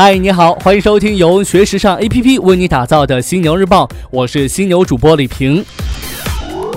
嗨，你好，欢迎收听由学时尚 APP 为你打造的《犀牛日报》，我是犀牛主播李平。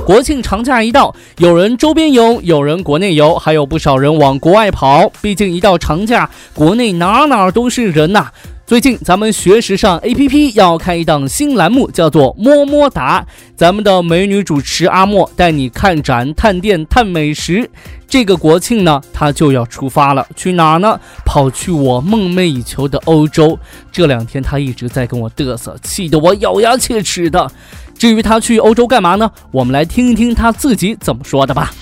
国庆长假一到，有人周边游，有人国内游，还有不少人往国外跑。毕竟一到长假，国内哪哪都是人呐。最近咱们学时尚 APP 要开一档新栏目，叫做“么么哒”。咱们的美女主持阿莫带你看展、探店、探美食。这个国庆呢，他就要出发了，去哪呢？跑去我梦寐以求的欧洲。这两天他一直在跟我嘚瑟，气得我咬牙切齿的。至于他去欧洲干嘛呢？我们来听一听他自己怎么说的吧。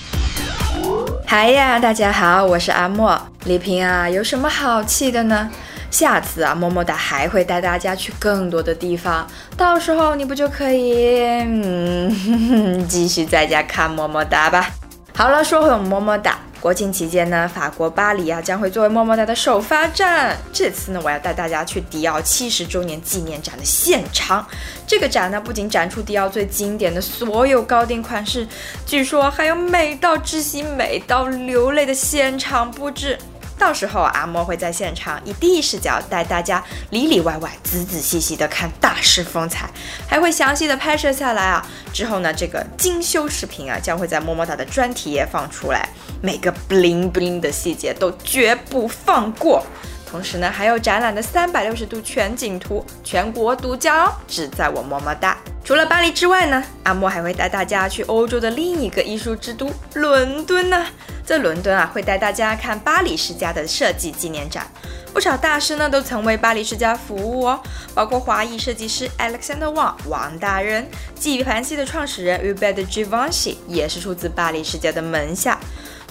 嗨呀，大家好，我是阿莫。李平啊，有什么好气的呢？下次啊，么么哒还会带大家去更多的地方，到时候你不就可以嗯 继续在家看么么哒吧？好了，说回我们么么哒，国庆期间呢，法国巴黎啊将会作为么么哒的首发站。这次呢，我要带大家去迪奥七十周年纪念展的现场。这个展呢，不仅展出迪奥最经典的所有高定款式，据说还有美到窒息、美到流泪的现场布置。到时候阿莫会在现场以第一视角带大家里里外外仔仔细细的看大师风采，还会详细的拍摄下来啊。之后呢，这个精修视频啊将会在么么哒的专题页放出来，每个 bling bling 的细节都绝不放过。同时呢，还有展览的三百六十度全景图，全国独家哦，只在我么么哒。除了巴黎之外呢，阿莫还会带大家去欧洲的另一个艺术之都伦敦呢。在伦敦啊，会带大家看巴黎世家的设计纪念展。不少大师呢都曾为巴黎世家服务哦，包括华裔设计师 Alexander Wang 王大人，纪梵希的创始人 Hubert Givenchy 也是出自巴黎世家的门下。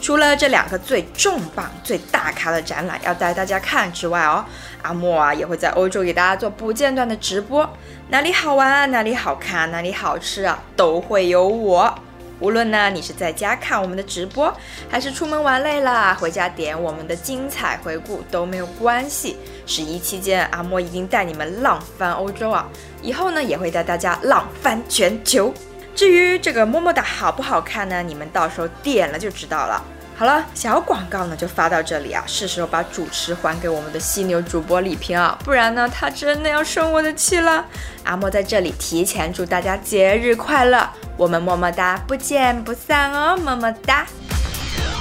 除了这两个最重磅、最大咖的展览要带大家看之外哦，阿莫啊也会在欧洲给大家做不间断的直播，哪里好玩啊，哪里好看，哪里好吃啊，都会有我。无论呢，你是在家看我们的直播，还是出门玩累了回家点我们的精彩回顾都没有关系。十一期间，阿莫已经带你们浪翻欧洲啊，以后呢也会带大家浪翻全球。至于这个么么哒好不好看呢？你们到时候点了就知道了。好了，小广告呢就发到这里啊，是时候把主持还给我们的犀牛主播李平啊，不然呢他真的要生我的气了。阿莫在这里提前祝大家节日快乐，我们么么哒，不见不散哦，么么哒。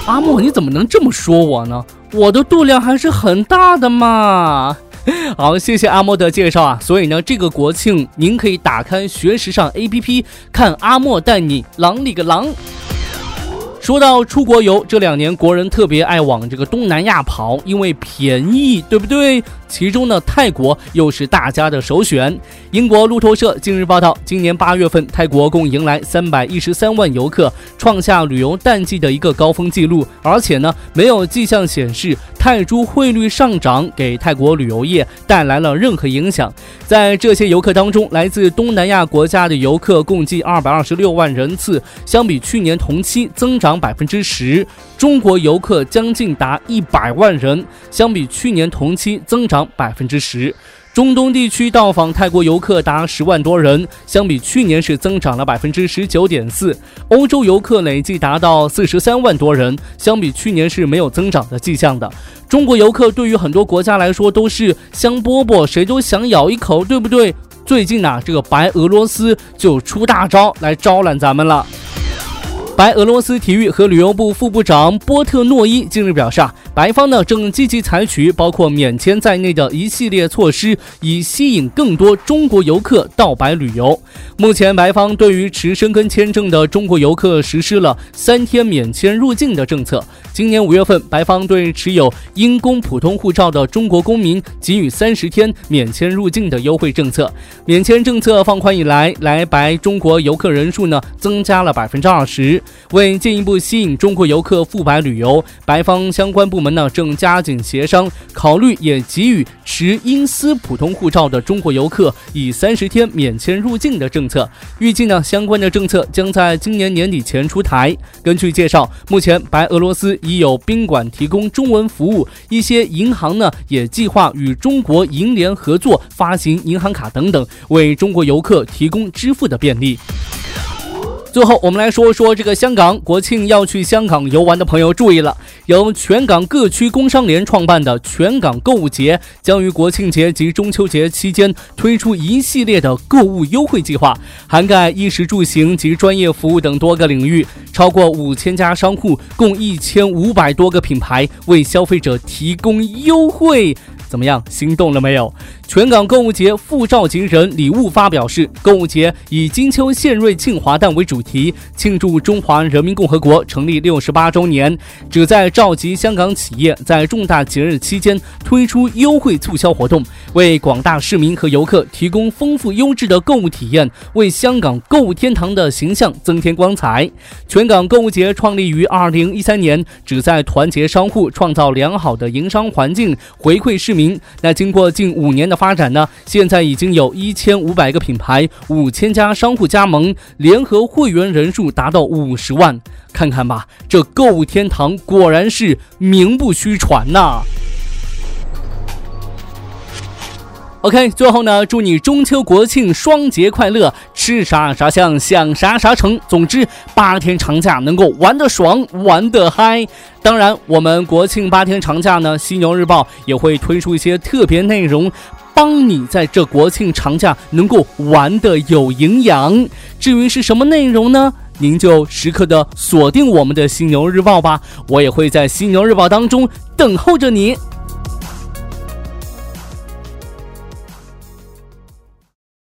阿莫你怎么能这么说我呢？我的肚量还是很大的嘛。好，谢谢阿莫的介绍啊。所以呢，这个国庆您可以打开学时尚 APP 看阿莫带你狼里个狼。说到出国游，这两年国人特别爱往这个东南亚跑，因为便宜，对不对？其中呢，泰国又是大家的首选。英国路透社近日报道，今年八月份，泰国共迎来三百一十三万游客，创下旅游淡季的一个高峰纪录。而且呢，没有迹象显示泰铢汇率上涨给泰国旅游业带来了任何影响。在这些游客当中，来自东南亚国家的游客共计二百二十六万人次，相比去年同期增长百分之十。中国游客将近达一百万人，相比去年同期增长百分之十。中东地区到访泰国游客达十万多人，相比去年是增长了百分之十九点四。欧洲游客累计达到四十三万多人，相比去年是没有增长的迹象的。中国游客对于很多国家来说都是香饽饽，谁都想咬一口，对不对？最近呢，这个白俄罗斯就出大招来招揽咱们了。白俄罗斯体育和旅游部副部长波特诺伊近日表示啊，白方呢正积极采取包括免签在内的一系列措施，以吸引更多中国游客到白旅游。目前，白方对于持申根签证的中国游客实施了三天免签入境的政策。今年五月份，白方对持有英公普通护照的中国公民给予三十天免签入境的优惠政策。免签政策放宽以来，来白中国游客人数呢增加了百分之二十。为进一步吸引中国游客赴白旅游，白方相关部门呢正加紧协商，考虑也给予持英私普通护照的中国游客以三十天免签入境的政策。预计呢相关的政策将在今年年底前出台。根据介绍，目前白俄罗斯已有宾馆提供中文服务，一些银行呢也计划与中国银联合作发行银行卡等等，为中国游客提供支付的便利。最后，我们来说说这个香港国庆要去香港游玩的朋友注意了，由全港各区工商联创办的全港购物节将于国庆节及中秋节期间推出一系列的购物优惠计划，涵盖衣食住行及专业服务等多个领域，超过五千家商户，共一千五百多个品牌为消费者提供优惠。怎么样，心动了没有？全港购物节副召集人李悟发表示，购物节以金秋献瑞庆华诞为主题，庆祝中华人民共和国成立六十八周年，旨在召集香港企业在重大节日期间推出优惠促销活动，为广大市民和游客提供丰富优质的购物体验，为香港购物天堂的形象增添光彩。全港购物节创立于二零一三年，旨在团结商户，创造良好的营商环境，回馈市民。名那经过近五年的发展呢，现在已经有一千五百个品牌、五千家商户加盟，联合会员人数达到五十万。看看吧，这购物天堂果然是名不虚传呐。OK，最后呢，祝你中秋国庆双节快乐，吃啥啥香，想啥啥成。总之，八天长假能够玩得爽，玩得嗨。当然，我们国庆八天长假呢，犀牛日报也会推出一些特别内容，帮你在这国庆长假能够玩得有营养。至于是什么内容呢？您就时刻的锁定我们的犀牛日报吧，我也会在犀牛日报当中等候着你。